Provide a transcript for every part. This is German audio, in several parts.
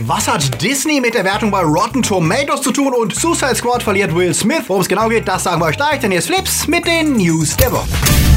Was hat Disney mit der Wertung bei Rotten Tomatoes zu tun und Suicide Squad verliert Will Smith? Worum es genau geht, das sagen wir euch gleich, denn ist Flips mit den News der Woche.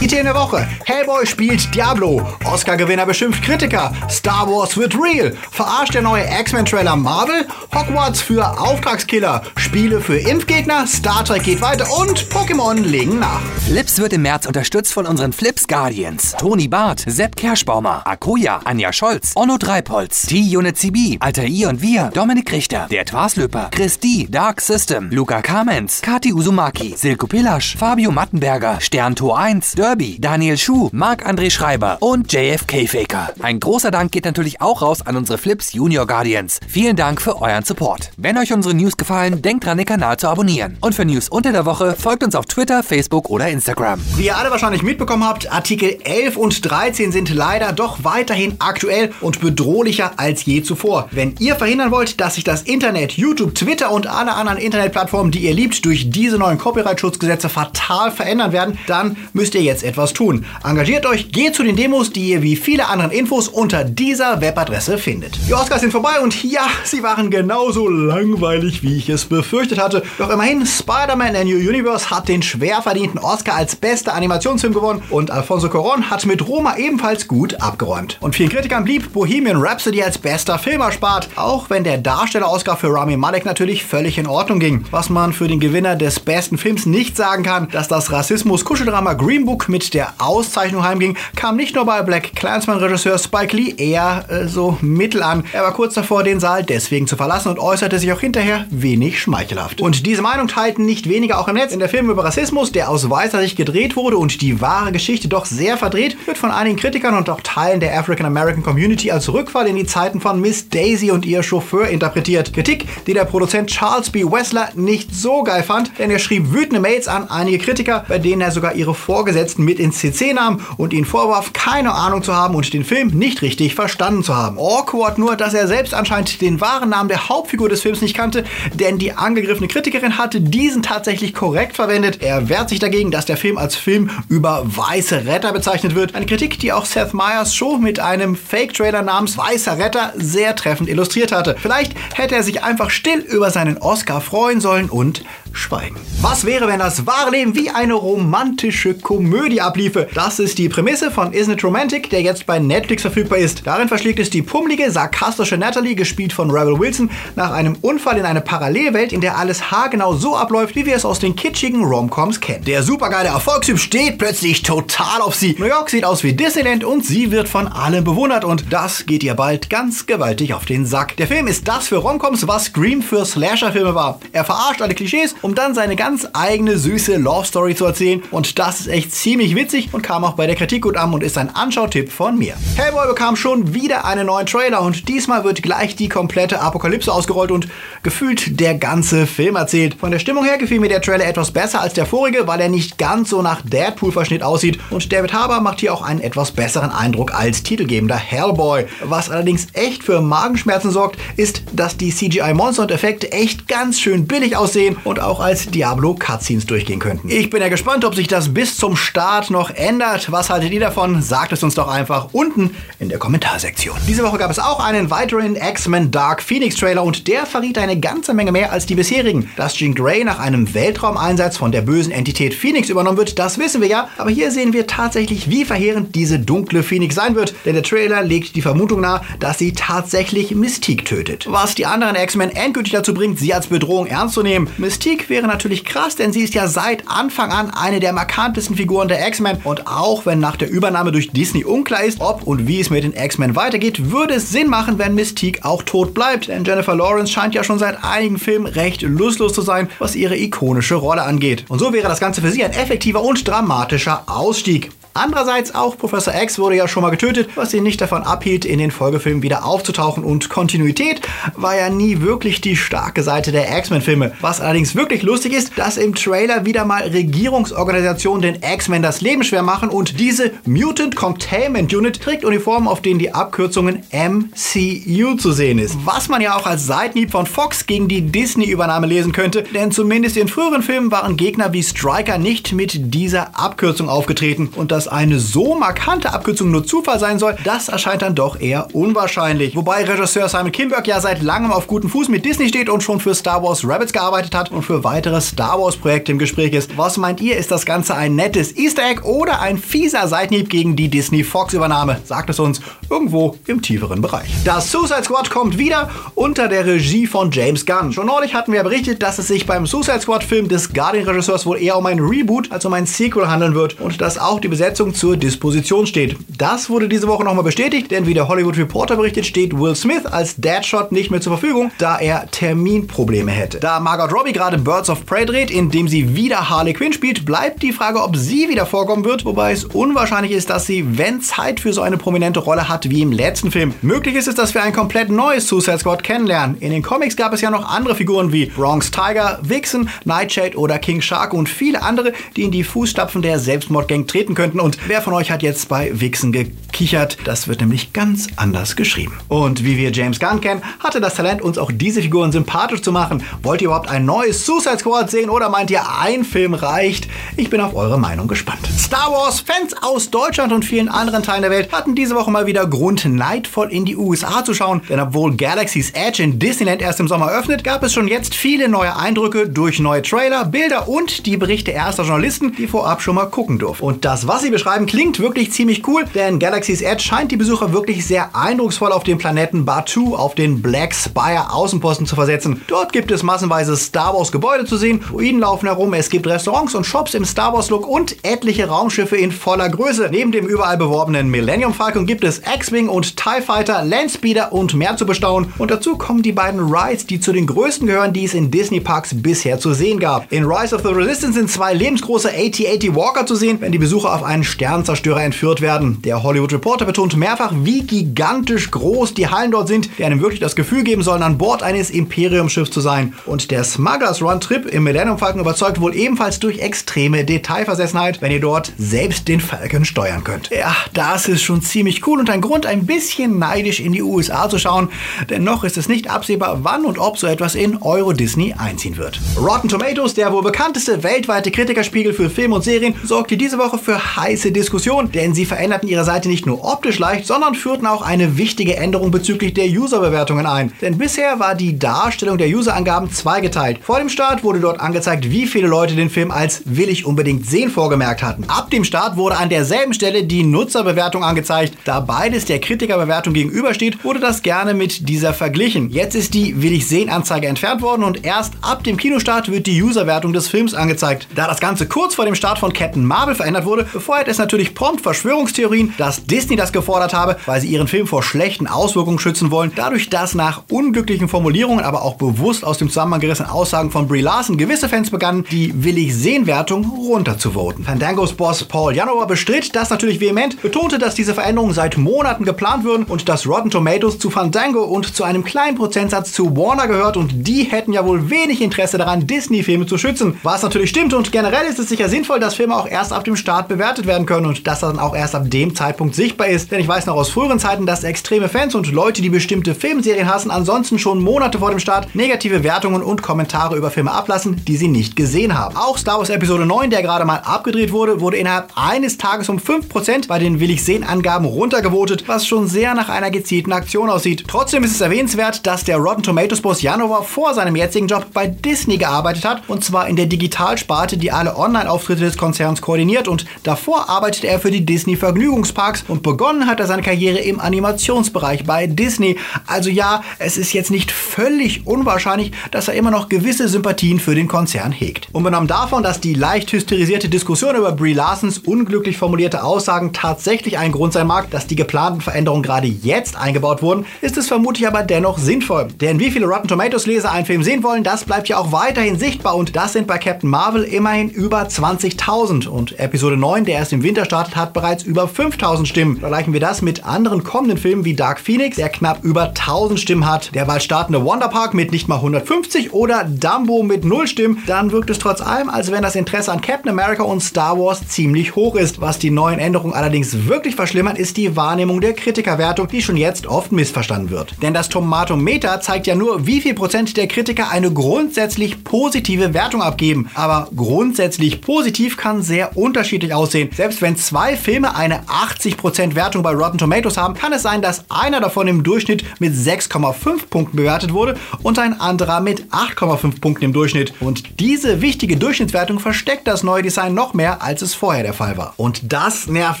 In der Woche. Hellboy spielt Diablo. Oscar-Gewinner beschimpft Kritiker. Star Wars wird real. Verarscht der neue X-Men-Trailer Marvel. Hogwarts für Auftragskiller. Spiele für Impfgegner. Star Trek geht weiter und Pokémon legen nach. Flips wird im März unterstützt von unseren Flips Guardians. Toni Barth, Sepp Kerschbaumer, Akuya, Anja Scholz, Onno Dreipolz, T-Unit CB, Alter I und wir, Dominik Richter, der Twaslöper, Chris D, Dark System, Luca Kamens, Kati Uzumaki, Silko Pillasch, Fabio Mattenberger, Sterntor 1, Dörr Kirby, Daniel Schuh, Marc-André Schreiber und JFK Faker. Ein großer Dank geht natürlich auch raus an unsere Flips Junior Guardians. Vielen Dank für euren Support. Wenn euch unsere News gefallen, denkt dran, den Kanal zu abonnieren. Und für News unter der Woche folgt uns auf Twitter, Facebook oder Instagram. Wie ihr alle wahrscheinlich mitbekommen habt, Artikel 11 und 13 sind leider doch weiterhin aktuell und bedrohlicher als je zuvor. Wenn ihr verhindern wollt, dass sich das Internet, YouTube, Twitter und alle anderen Internetplattformen, die ihr liebt, durch diese neuen Copyright-Schutzgesetze fatal verändern werden, dann müsst ihr jetzt etwas tun. Engagiert euch, geht zu den Demos, die ihr wie viele anderen Infos unter dieser Webadresse findet. Die Oscars sind vorbei und ja, sie waren genauso langweilig, wie ich es befürchtet hatte. Doch immerhin, Spider-Man A New Universe hat den schwer verdienten Oscar als bester Animationsfilm gewonnen und Alfonso Cuarón hat mit Roma ebenfalls gut abgeräumt. Und vielen Kritikern blieb Bohemian Rhapsody als bester Film erspart, auch wenn der Darsteller-Oscar für Rami Malek natürlich völlig in Ordnung ging. Was man für den Gewinner des besten Films nicht sagen kann, dass das Rassismus-Kuscheldrama Green Book mit der Auszeichnung heimging, kam nicht nur bei Black Clansman-Regisseur Spike Lee eher äh, so mittel an. Er war kurz davor, den Saal deswegen zu verlassen und äußerte sich auch hinterher wenig schmeichelhaft. Und diese Meinung teilten nicht weniger auch im Netz. In der Film über Rassismus, der aus weißer Sicht gedreht wurde und die wahre Geschichte doch sehr verdreht, wird von einigen Kritikern und auch Teilen der African American Community als Rückfall in die Zeiten von Miss Daisy und ihr Chauffeur interpretiert. Kritik, die der Produzent Charles B. Wessler nicht so geil fand, denn er schrieb wütende Mails an einige Kritiker, bei denen er sogar ihre Vorgesetzten mit ins CC nahm und ihn vorwarf, keine Ahnung zu haben und den Film nicht richtig verstanden zu haben. Awkward nur, dass er selbst anscheinend den wahren Namen der Hauptfigur des Films nicht kannte, denn die angegriffene Kritikerin hatte diesen tatsächlich korrekt verwendet. Er wehrt sich dagegen, dass der Film als Film über weiße Retter bezeichnet wird. Eine Kritik, die auch Seth Meyers Show mit einem Fake-Trailer namens Weißer Retter sehr treffend illustriert hatte. Vielleicht hätte er sich einfach still über seinen Oscar freuen sollen und schweigen. Was wäre, wenn das wahre Leben wie eine romantische Komödie abliefe? Das ist die Prämisse von Isn't It Romantic, der jetzt bei Netflix verfügbar ist. Darin verschlägt es die pummelige, sarkastische Natalie, gespielt von Rebel Wilson, nach einem Unfall in eine Parallelwelt, in der alles haargenau so abläuft, wie wir es aus den kitschigen Romcoms kennen. Der supergeile Erfolgstyp steht plötzlich total auf sie. New York sieht aus wie Disneyland und sie wird von allen bewundert und das geht ihr bald ganz gewaltig auf den Sack. Der Film ist das für Romcoms, was Scream für Slasher-Filme war. Er verarscht alle Klischees um dann seine ganz eigene süße Love Story zu erzählen. Und das ist echt ziemlich witzig und kam auch bei der Kritik gut an und ist ein Anschautipp von mir. Hellboy bekam schon wieder einen neuen Trailer und diesmal wird gleich die komplette Apokalypse ausgerollt und gefühlt der ganze Film erzählt. Von der Stimmung her gefiel mir der Trailer etwas besser als der vorige, weil er nicht ganz so nach Deadpool-Verschnitt aussieht und David Harbour macht hier auch einen etwas besseren Eindruck als titelgebender Hellboy. Was allerdings echt für Magenschmerzen sorgt, ist, dass die CGI-Monster und Effekte echt ganz schön billig aussehen und auch als Diablo Cutscenes durchgehen könnten. Ich bin ja gespannt, ob sich das bis zum Start noch ändert. Was haltet ihr davon? Sagt es uns doch einfach unten in der Kommentarsektion. Diese Woche gab es auch einen weiteren X-Men Dark Phoenix Trailer und der verriet eine ganze Menge mehr als die bisherigen. Dass Jean Grey nach einem Weltraumeinsatz von der bösen Entität Phoenix übernommen wird, das wissen wir ja. Aber hier sehen wir tatsächlich, wie verheerend diese dunkle Phoenix sein wird. Denn der Trailer legt die Vermutung nahe, dass sie tatsächlich Mystique tötet. Was die anderen X-Men endgültig dazu bringt, sie als Bedrohung ernst zu nehmen. Mystique wäre natürlich krass, denn sie ist ja seit Anfang an eine der markantesten Figuren der X-Men. Und auch wenn nach der Übernahme durch Disney unklar ist, ob und wie es mit den X-Men weitergeht, würde es Sinn machen, wenn Mystique auch tot bleibt. Denn Jennifer Lawrence scheint ja schon seit einigen Filmen recht lustlos zu sein, was ihre ikonische Rolle angeht. Und so wäre das Ganze für sie ein effektiver und dramatischer Ausstieg. Andererseits auch Professor X wurde ja schon mal getötet, was ihn nicht davon abhielt, in den Folgefilmen wieder aufzutauchen und Kontinuität war ja nie wirklich die starke Seite der X-Men-Filme. Was allerdings wirklich lustig ist, dass im Trailer wieder mal Regierungsorganisationen den X-Men das Leben schwer machen und diese Mutant Containment Unit trägt Uniformen, auf denen die Abkürzungen MCU zu sehen ist. Was man ja auch als Seitenhieb von Fox gegen die Disney-Übernahme lesen könnte, denn zumindest in früheren Filmen waren Gegner wie Striker nicht mit dieser Abkürzung aufgetreten und das dass eine so markante Abkürzung nur Zufall sein soll, das erscheint dann doch eher unwahrscheinlich. Wobei Regisseur Simon Kinberg ja seit langem auf gutem Fuß mit Disney steht und schon für Star Wars Rabbits gearbeitet hat und für weitere Star Wars Projekte im Gespräch ist. Was meint ihr, ist das Ganze ein nettes Easter Egg oder ein fieser Seitenhieb gegen die Disney Fox Übernahme? Sagt es uns irgendwo im tieferen Bereich. Das Suicide Squad kommt wieder unter der Regie von James Gunn. Schon neulich hatten wir berichtet, dass es sich beim Suicide Squad Film des Guardian-Regisseurs wohl eher um ein Reboot als um ein Sequel handeln wird und dass auch die Besetzung zur Disposition steht. Das wurde diese Woche nochmal bestätigt, denn wie der Hollywood Reporter berichtet, steht Will Smith als Deadshot nicht mehr zur Verfügung, da er Terminprobleme hätte. Da Margot Robbie gerade Birds of Prey dreht, in dem sie wieder Harley Quinn spielt, bleibt die Frage, ob sie wieder vorkommen wird, wobei es unwahrscheinlich ist, dass sie, wenn Zeit für so eine prominente Rolle hat wie im letzten Film. Möglich ist es, dass wir ein komplett neues Suicide Squad kennenlernen. In den Comics gab es ja noch andere Figuren wie Bronx Tiger, Vixen, Nightshade oder King Shark und viele andere, die in die Fußstapfen der Selbstmordgang treten könnten. Und wer von euch hat jetzt bei Vixen gekichert? Das wird nämlich ganz anders geschrieben. Und wie wir James Gunn kennen, hatte das Talent, uns auch diese Figuren sympathisch zu machen. Wollt ihr überhaupt ein neues Suicide Squad sehen oder meint ihr, ein Film reicht? Ich bin auf eure Meinung gespannt. Star Wars-Fans aus Deutschland und vielen anderen Teilen der Welt hatten diese Woche mal wieder Grund, neidvoll in die USA zu schauen, denn obwohl Galaxy's Edge in Disneyland erst im Sommer öffnet, gab es schon jetzt viele neue Eindrücke durch neue Trailer, Bilder und die Berichte erster Journalisten, die vorab schon mal gucken durften. Und das, was sie beschreiben, klingt wirklich ziemlich cool, denn Galaxy's Edge scheint die Besucher wirklich sehr eindrucksvoll auf dem Planeten Batuu auf den Black Spire Außenposten zu versetzen. Dort gibt es massenweise Star Wars Gebäude zu sehen, Ruinen laufen herum, es gibt Restaurants und Shops im Star Wars Look und etliche Raumschiffe in voller Größe. Neben dem überall beworbenen Millennium Falcon gibt es X-Wing und TIE Fighter, Landspeeder und mehr zu bestaunen. Und dazu kommen die beiden Rides, die zu den größten gehören, die es in Disney Parks bisher zu sehen gab. In Rise of the Resistance sind zwei lebensgroße AT-80 Walker zu sehen, wenn die Besucher auf einen Sternzerstörer entführt werden. Der Hollywood Reporter betont mehrfach, wie gigantisch groß die Hallen dort sind, die einem wirklich das Gefühl geben sollen, an Bord eines Imperium-Schiffs zu sein. Und der Smugglers Run Trip im Millennium Falcon überzeugt wohl ebenfalls durch extreme Detailversessenheit, wenn ihr dort selbst den Falcon steuern könnt. Ja, das ist schon ziemlich cool und ein Grund, ein bisschen neidisch in die USA zu schauen, denn noch ist es nicht absehbar, wann und ob so etwas in Euro Disney einziehen wird. Rotten Tomatoes, der wohl bekannteste weltweite Kritikerspiegel für Film und Serien, sorgte diese Woche für heiße Diskussionen, denn sie veränderten ihre Seite nicht nur optisch leicht, sondern führten auch eine wichtige Änderung bezüglich der Userbewertungen ein. Denn bisher war die Darstellung der Userangaben zweigeteilt. Vor dem Start wurde dort angezeigt, wie viele Leute den Film als will ich unbedingt sehen vorgemerkt hatten. Ab dem Start wurde an derselben Stelle die Nutzerbewertung angezeigt. Da beides der Kritikerbewertung gegenübersteht, wurde das gerne mit dieser verglichen. Jetzt ist die will ich sehen Anzeige entfernt worden und erst ab dem Kinostart wird die Userwertung des Films angezeigt. Da das Ganze kurz vor dem Start von Captain Marvel verändert wurde, befeuert es natürlich prompt Verschwörungstheorien, dass Disney das gefordert habe, weil sie ihren Film vor schlechten Auswirkungen schützen wollen. Dadurch, dass nach unglücklichen Formulierungen, aber auch bewusst aus dem Zusammenhang gerissenen Aussagen von Brie Larson gewisse Fans begannen, die will ich sehen Wertung runterzuvoten. Fandangos Boss Paul Janova bestritt das natürlich vehement, betonte, dass diese Veränderungen seit Monaten geplant würden und dass Rotten Tomatoes zu Fandango und zu einem kleinen Prozentsatz zu Warner gehört und die hätten ja wohl wenig Interesse daran, Disney-Filme zu schützen. Was natürlich stimmt und generell ist es sicher sinnvoll, dass Filme auch erst ab dem Start bewertet werden können und dass das dann auch erst ab dem Zeitpunkt sichtbar ist. Denn ich weiß noch aus früheren Zeiten, dass extreme Fans und Leute, die bestimmte Filmserien hassen, ansonsten schon Monate vor dem Start negative Wertungen und Kommentare über Filme ablassen, die sie nicht gesehen haben. Auch Star Wars Episode 9, der gerade mal abgedreht wurde, wurde innerhalb eines Tages um 5% bei den Will ich sehen Angaben runtergevotet, was schon sehr nach einer gezielten Aktion aussieht. Trotzdem ist es erwähnenswert, dass der Rotten Tomatoes Boss Janova vor seinem jetzigen Job bei Disney gearbeitet hat und zwar in der Digitalsparte, die alle Online-Auftritte des Konzerns koordiniert und davor arbeitete er für die Disney Vergnügungsparks und begonnen hat er seine Karriere im Animationsbereich bei Disney. Also ja, es ist jetzt nicht völlig unwahrscheinlich, dass er immer noch gewisse Sympathien für den Konzern hegt. Unbenommen davon, dass die leicht hysterisierte Diskussion über Brie Larsons unglücklich formulierte Aussagen tatsächlich ein Grund sein mag, dass die geplanten Veränderungen gerade jetzt eingebaut wurden, ist es vermutlich aber dennoch sinnvoll. Denn wie viele Rotten Tomatoes Leser einen Film sehen wollen, das bleibt ja auch weiterhin sichtbar und das sind bei Captain Marvel immerhin über 20.000 und Episode 9, der erst im Winter startet, hat bereits über 5.000 Stimmen. Vergleichen wir das mit anderen kommenden Filmen wie Dark Phoenix, der knapp über 1000 Stimmen hat, der bald startende Wonder Park mit nicht mal 150 oder Dumbo mit 0 Stimmen, dann wirkt es trotz allem, als wenn das Interesse an Captain America und Star Wars ziemlich hoch ist. Was die neuen Änderungen allerdings wirklich verschlimmern, ist die Wahrnehmung der Kritikerwertung, die schon jetzt oft missverstanden wird. Denn das Tomatometer zeigt ja nur, wie viel Prozent der Kritiker eine grundsätzlich positive Wertung abgeben. Aber grundsätzlich positiv kann sehr unterschiedlich aussehen. Selbst wenn zwei Filme eine 80% Wertung bei Rotten Tomatoes haben, kann es sein, dass einer davon im Durchschnitt mit 6,5 Punkten bewertet wurde und ein anderer mit 8,5 Punkten im Durchschnitt. Und diese wichtige Durchschnittswertung versteckt das neue Design noch mehr, als es vorher der Fall war. Und das nervt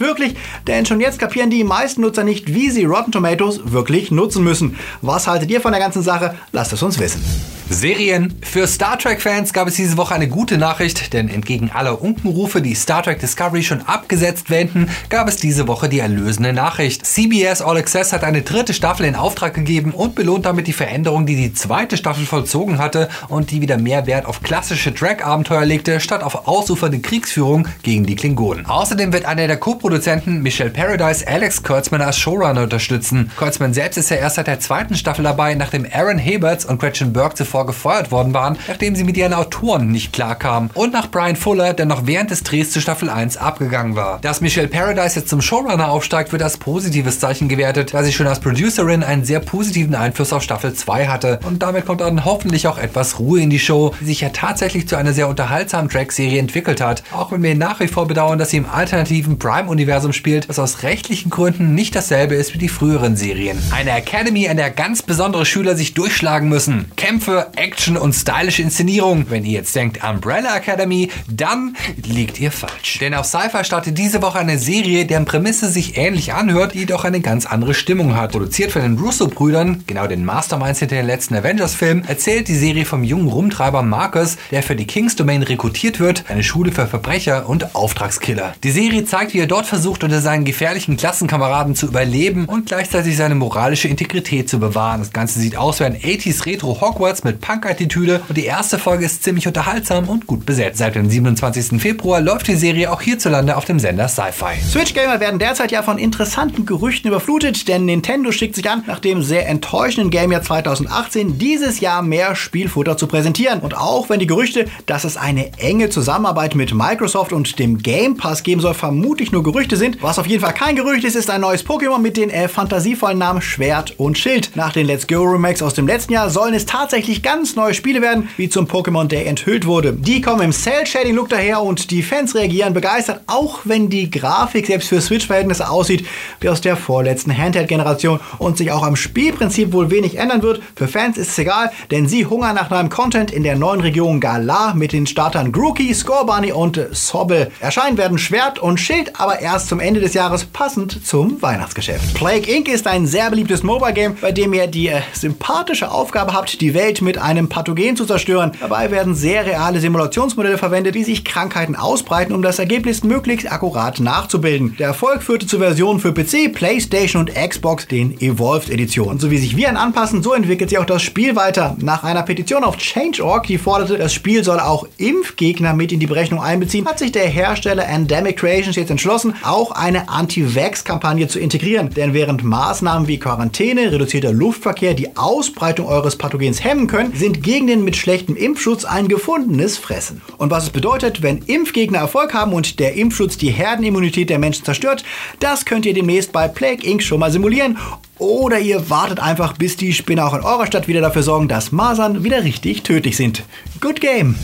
wirklich, denn schon jetzt kapieren die meisten Nutzer nicht, wie sie Rotten Tomatoes wirklich nutzen müssen. Was haltet ihr von der ganzen Sache? Lasst es uns wissen. Serien. Für Star Trek-Fans gab es diese Woche eine gute Nachricht, denn entgegen aller Unkenrufe, die Star Trek Discovery schon abgesetzt wenden, gab es diese Woche die erlösende Nachricht. CBS All Access hat eine dritte Staffel in Auftrag gegeben und belohnt damit die Veränderung, die die zweite Staffel vollzogen hatte und die wieder mehr Wert auf klassische Track-Abenteuer legte, statt auf ausufernde Kriegsführung gegen die Klingonen. Außerdem wird einer der Co-Produzenten, Michelle Paradise, Alex Kurtzman als Showrunner unterstützen. Kurtzman selbst ist ja erst seit der zweiten Staffel dabei, nachdem Aaron Haberts und Gretchen Burke zuvor zuvor gefeuert worden waren, nachdem sie mit ihren Autoren nicht klarkamen. Und nach Brian Fuller, der noch während des Drehs zu Staffel 1 abgegangen war. Dass Michelle Paradise jetzt zum Showrunner aufsteigt, wird als positives Zeichen gewertet, da sie schon als Producerin einen sehr positiven Einfluss auf Staffel 2 hatte. Und damit kommt dann hoffentlich auch etwas Ruhe in die Show, die sich ja tatsächlich zu einer sehr unterhaltsamen Track-Serie entwickelt hat. Auch wenn wir nach wie vor bedauern, dass sie im alternativen Prime-Universum spielt, das aus rechtlichen Gründen nicht dasselbe ist wie die früheren Serien. Eine Academy, an der ganz besondere Schüler sich durchschlagen müssen. Kämpfe, Action und stylische Inszenierung. Wenn ihr jetzt denkt Umbrella Academy, dann liegt ihr falsch. Denn auf Sci-Fi startet diese Woche eine Serie, deren Prämisse sich ähnlich anhört, die doch eine ganz andere Stimmung hat. Produziert von den Russo-Brüdern, genau den Masterminds hinter den letzten Avengers-Film, erzählt die Serie vom jungen Rumtreiber Marcus, der für die Kings Domain rekrutiert wird, eine Schule für Verbrecher und Auftragskiller. Die Serie zeigt, wie er dort versucht, unter seinen gefährlichen Klassenkameraden zu überleben und gleichzeitig seine moralische Integrität zu bewahren. Das Ganze sieht aus wie ein 80s Retro Hogwarts mit Punk-Attitüde und die erste Folge ist ziemlich unterhaltsam und gut besetzt. Seit dem 27. Februar läuft die Serie auch hierzulande auf dem Sender Sci-Fi. Switch-Gamer werden derzeit ja von interessanten Gerüchten überflutet, denn Nintendo schickt sich an, nach dem sehr enttäuschenden Gamejahr 2018 dieses Jahr mehr Spielfutter zu präsentieren. Und auch wenn die Gerüchte, dass es eine enge Zusammenarbeit mit Microsoft und dem Game Pass geben soll, vermutlich nur Gerüchte sind, was auf jeden Fall kein Gerücht ist, ist ein neues Pokémon mit den äh, fantasievollen Namen Schwert und Schild. Nach den Let's Go Remakes aus dem letzten Jahr sollen es tatsächlich ganz neue Spiele werden, wie zum Pokémon Day enthüllt wurde. Die kommen im Cell-Shading-Look daher und die Fans reagieren begeistert, auch wenn die Grafik selbst für Switch-Verhältnisse aussieht wie aus der vorletzten Handheld-Generation und sich auch am Spielprinzip wohl wenig ändern wird. Für Fans ist es egal, denn sie hungern nach neuem Content in der neuen Region Galar mit den Startern Grookey, Scorbunny und Sobble. Erscheinen werden Schwert und Schild aber erst zum Ende des Jahres passend zum Weihnachtsgeschäft. Plague Inc. ist ein sehr beliebtes Mobile-Game, bei dem ihr die äh, sympathische Aufgabe habt, die Welt mit einem Pathogen zu zerstören. Dabei werden sehr reale Simulationsmodelle verwendet, die sich Krankheiten ausbreiten, um das Ergebnis möglichst akkurat nachzubilden. Der Erfolg führte zu Versionen für PC, PlayStation und Xbox, den Evolved Editionen. So wie sich Viren anpassen, so entwickelt sich auch das Spiel weiter. Nach einer Petition auf Change.org, die forderte, das Spiel soll auch Impfgegner mit in die Berechnung einbeziehen, hat sich der Hersteller Endemic Creations jetzt entschlossen, auch eine Anti-Vax-Kampagne zu integrieren. Denn während Maßnahmen wie Quarantäne, reduzierter Luftverkehr die Ausbreitung eures Pathogens hemmen können, sind gegen den mit schlechtem Impfschutz ein gefundenes Fressen. Und was es bedeutet, wenn Impfgegner Erfolg haben und der Impfschutz die Herdenimmunität der Menschen zerstört, das könnt ihr demnächst bei Plague Inc. schon mal simulieren. Oder ihr wartet einfach, bis die Spinner auch in eurer Stadt wieder dafür sorgen, dass Masern wieder richtig tödlich sind. Good game.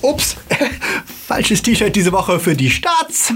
Ups, falsches T-Shirt diese Woche für die Starts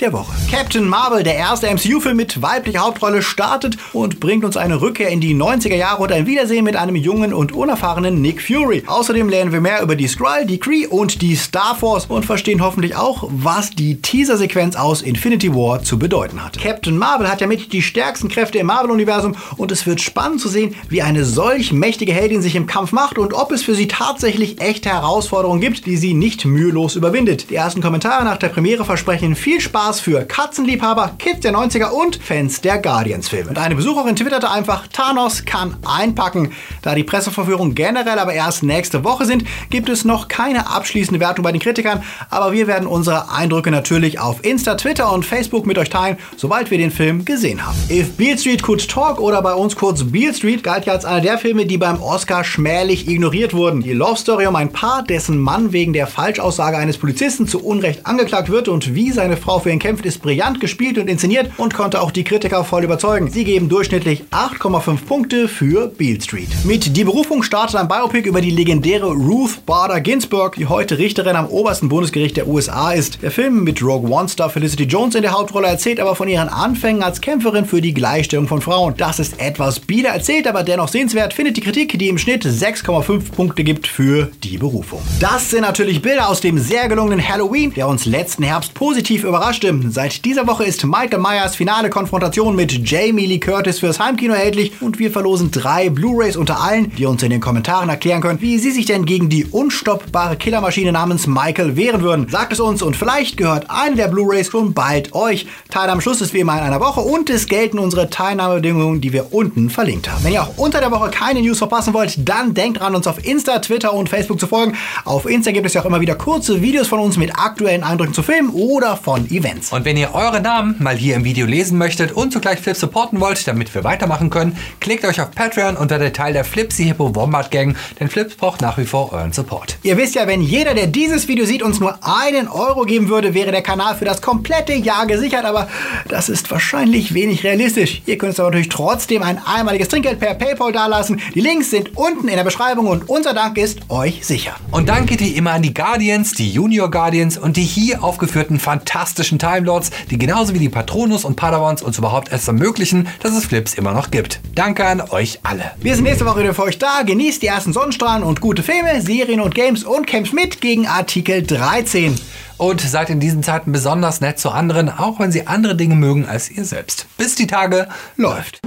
der Woche. Captain Marvel, der erste MCU-Film mit weiblicher Hauptrolle, startet und bringt uns eine Rückkehr in die 90er Jahre und ein Wiedersehen mit einem jungen und unerfahrenen Nick Fury. Außerdem lernen wir mehr über die Skrull, die Kree und die Star Force und verstehen hoffentlich auch, was die Teaser-Sequenz aus Infinity War zu bedeuten hat. Captain Marvel hat ja mit die stärksten Kräfte im Marvel-Universum und es wird spannend zu sehen, wie eine solch mächtige Heldin sich im Kampf macht und ob es für sie tatsächlich echte Herausforderungen gibt, die sie nicht mühelos überwindet. Die ersten Kommentare nach der Premiere versprechen viel Spaß für Katzenliebhaber, Kids der 90er und Fans der Guardians-Filme. Und eine Besucherin twitterte einfach, Thanos kann einpacken. Da die Presseverführungen generell aber erst nächste Woche sind, gibt es noch keine abschließende Wertung bei den Kritikern, aber wir werden unsere Eindrücke natürlich auf Insta, Twitter und Facebook mit euch teilen, sobald wir den Film gesehen haben. If Beale Street Could Talk oder bei uns kurz Beale Street galt ja als einer der Filme, die beim Oscar schmählich ignoriert wurden. Die Love Story um ein Paar, dessen Mann wegen der Falschaussage eines Polizisten zu Unrecht angeklagt wird und wie seine Frau Frau für ihn kämpft, ist brillant gespielt und inszeniert und konnte auch die Kritiker voll überzeugen. Sie geben durchschnittlich 8,5 Punkte für Beale Street. Mit Die Berufung startet ein Biopic über die legendäre Ruth Bader Ginsburg, die heute Richterin am obersten Bundesgericht der USA ist. Der Film mit Rogue One-Star Felicity Jones in der Hauptrolle erzählt aber von ihren Anfängen als Kämpferin für die Gleichstellung von Frauen. Das ist etwas bieder erzählt, aber dennoch sehenswert, findet die Kritik, die im Schnitt 6,5 Punkte gibt für Die Berufung. Das sind natürlich Bilder aus dem sehr gelungenen Halloween, der uns letzten Herbst positiv überraschte. Seit dieser Woche ist Michael Myers finale Konfrontation mit Jamie Lee Curtis fürs Heimkino erhältlich und wir verlosen drei Blu-rays unter allen, die uns in den Kommentaren erklären können, wie sie sich denn gegen die unstoppbare Killermaschine namens Michael wehren würden. Sagt es uns und vielleicht gehört eine der Blu-rays schon bald euch. Teil am Schluss ist wie immer in einer Woche und es gelten unsere Teilnahmebedingungen, die wir unten verlinkt haben. Wenn ihr auch unter der Woche keine News verpassen wollt, dann denkt dran, uns auf Insta, Twitter und Facebook zu folgen. Auf Insta gibt es ja auch immer wieder kurze Videos von uns mit aktuellen Eindrücken zu Filmen oder von Events. Und wenn ihr eure Namen mal hier im Video lesen möchtet und zugleich Flip supporten wollt, damit wir weitermachen können, klickt euch auf Patreon unter der Teil der Flipsy Hippo Wombat Gang, denn Flips braucht nach wie vor euren Support. Ihr wisst ja, wenn jeder, der dieses Video sieht, uns nur einen Euro geben würde, wäre der Kanal für das komplette Jahr gesichert, aber das ist wahrscheinlich wenig realistisch. Ihr könnt uns aber natürlich trotzdem ein einmaliges Trinkgeld per PayPal dalassen. Die Links sind unten in der Beschreibung und unser Dank ist euch sicher. Und Dank geht wie immer an die Guardians, die Junior Guardians und die hier aufgeführten fantastischen Time Lords, die genauso wie die Patronus und Padawans uns überhaupt erst ermöglichen, dass es Flips immer noch gibt. Danke an euch alle. Wir sind nächste Woche wieder für euch da. Genießt die ersten Sonnenstrahlen und gute Filme, Serien und Games und kämpft mit gegen Artikel 13. Und seid in diesen Zeiten besonders nett zu anderen, auch wenn sie andere Dinge mögen als ihr selbst. Bis die Tage Läuft.